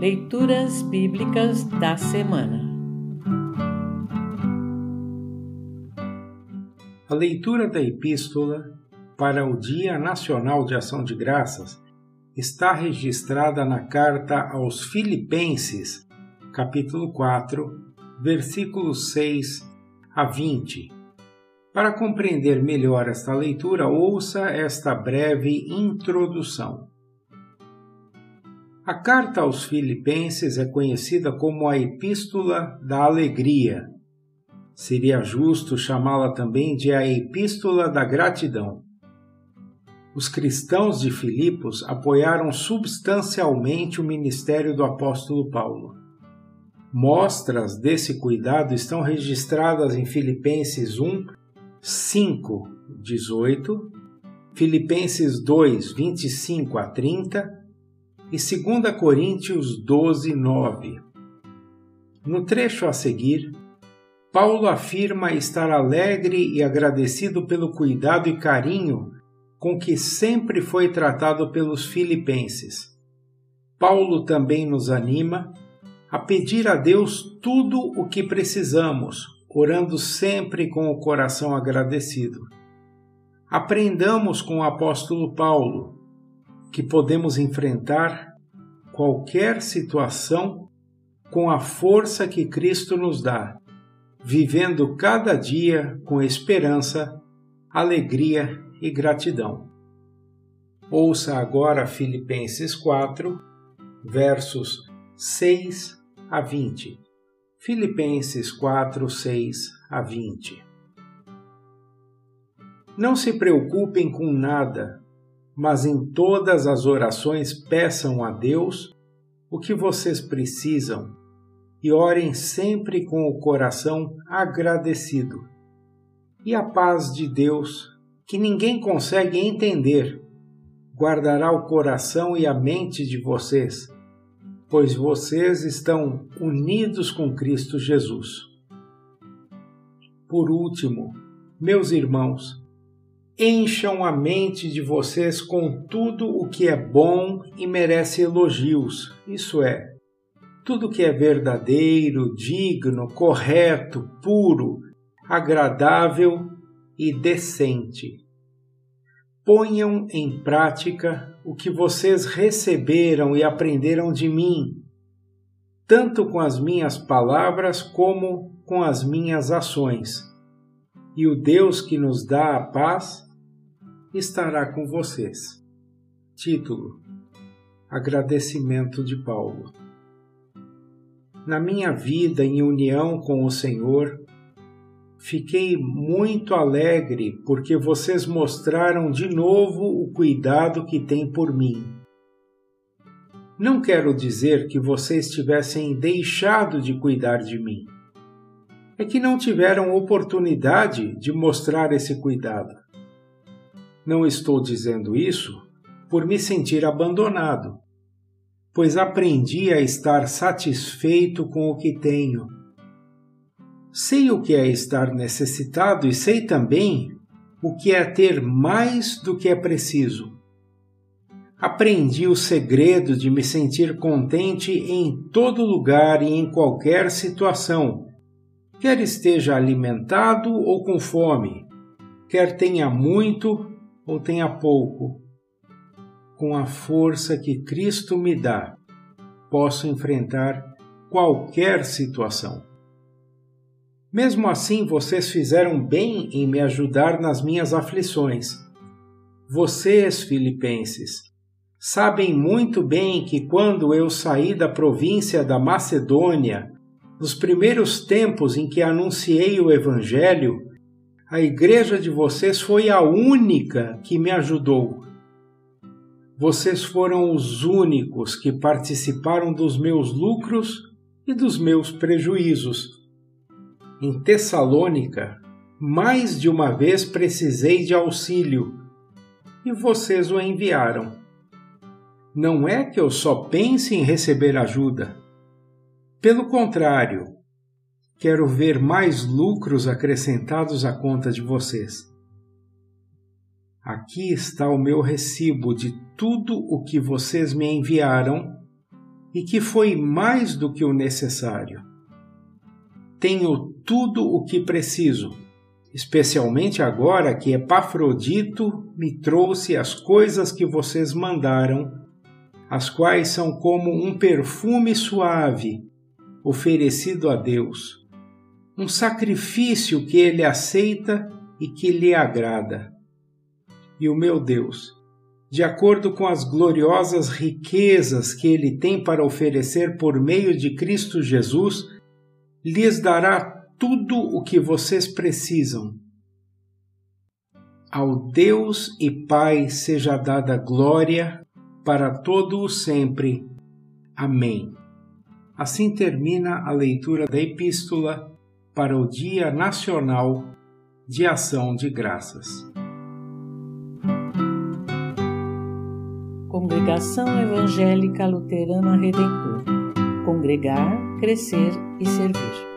Leituras Bíblicas da Semana A leitura da Epístola para o Dia Nacional de Ação de Graças está registrada na carta aos Filipenses, capítulo 4, versículos 6 a 20. Para compreender melhor esta leitura, ouça esta breve introdução. A carta aos Filipenses é conhecida como a Epístola da Alegria. Seria justo chamá-la também de a Epístola da Gratidão. Os cristãos de Filipos apoiaram substancialmente o ministério do apóstolo Paulo. Mostras desse cuidado estão registradas em Filipenses 1, 5, 18, Filipenses 2, 25 a 30 e 2 Coríntios 12, 9. No trecho a seguir, Paulo afirma estar alegre e agradecido pelo cuidado e carinho com que sempre foi tratado pelos filipenses. Paulo também nos anima a pedir a Deus tudo o que precisamos, orando sempre com o coração agradecido. Aprendamos com o apóstolo Paulo que podemos enfrentar qualquer situação com a força que Cristo nos dá, vivendo cada dia com esperança, alegria e gratidão. Ouça agora Filipenses 4, versos 6 a 20. Filipenses 4, 6 a 20. Não se preocupem com nada, mas em todas as orações peçam a Deus o que vocês precisam e orem sempre com o coração agradecido. E a paz de Deus, que ninguém consegue entender, guardará o coração e a mente de vocês pois vocês estão unidos com Cristo Jesus. Por último, meus irmãos, encham a mente de vocês com tudo o que é bom e merece elogios, isso é, tudo que é verdadeiro, digno, correto, puro, agradável e decente ponham em prática o que vocês receberam e aprenderam de mim, tanto com as minhas palavras como com as minhas ações. E o Deus que nos dá a paz estará com vocês. Título: Agradecimento de Paulo. Na minha vida em união com o Senhor, Fiquei muito alegre porque vocês mostraram de novo o cuidado que têm por mim. Não quero dizer que vocês tivessem deixado de cuidar de mim. É que não tiveram oportunidade de mostrar esse cuidado. Não estou dizendo isso por me sentir abandonado, pois aprendi a estar satisfeito com o que tenho Sei o que é estar necessitado e sei também o que é ter mais do que é preciso. Aprendi o segredo de me sentir contente em todo lugar e em qualquer situação, quer esteja alimentado ou com fome, quer tenha muito ou tenha pouco. Com a força que Cristo me dá, posso enfrentar qualquer situação. Mesmo assim, vocês fizeram bem em me ajudar nas minhas aflições. Vocês, filipenses, sabem muito bem que quando eu saí da província da Macedônia, nos primeiros tempos em que anunciei o Evangelho, a igreja de vocês foi a única que me ajudou. Vocês foram os únicos que participaram dos meus lucros e dos meus prejuízos em Tessalônica, mais de uma vez precisei de auxílio e vocês o enviaram. Não é que eu só pense em receber ajuda. Pelo contrário, quero ver mais lucros acrescentados à conta de vocês. Aqui está o meu recibo de tudo o que vocês me enviaram e que foi mais do que o necessário. Tenho tudo o que preciso, especialmente agora que Epafrodito me trouxe as coisas que vocês mandaram, as quais são como um perfume suave oferecido a Deus, um sacrifício que ele aceita e que lhe agrada. E o meu Deus, de acordo com as gloriosas riquezas que ele tem para oferecer por meio de Cristo Jesus, lhes dará tudo o que vocês precisam. Ao Deus e Pai seja dada glória para todo o sempre. Amém. Assim termina a leitura da Epístola para o Dia Nacional de Ação de Graças. Congregação Evangélica Luterana Redentor Congregar, Crescer e Servir.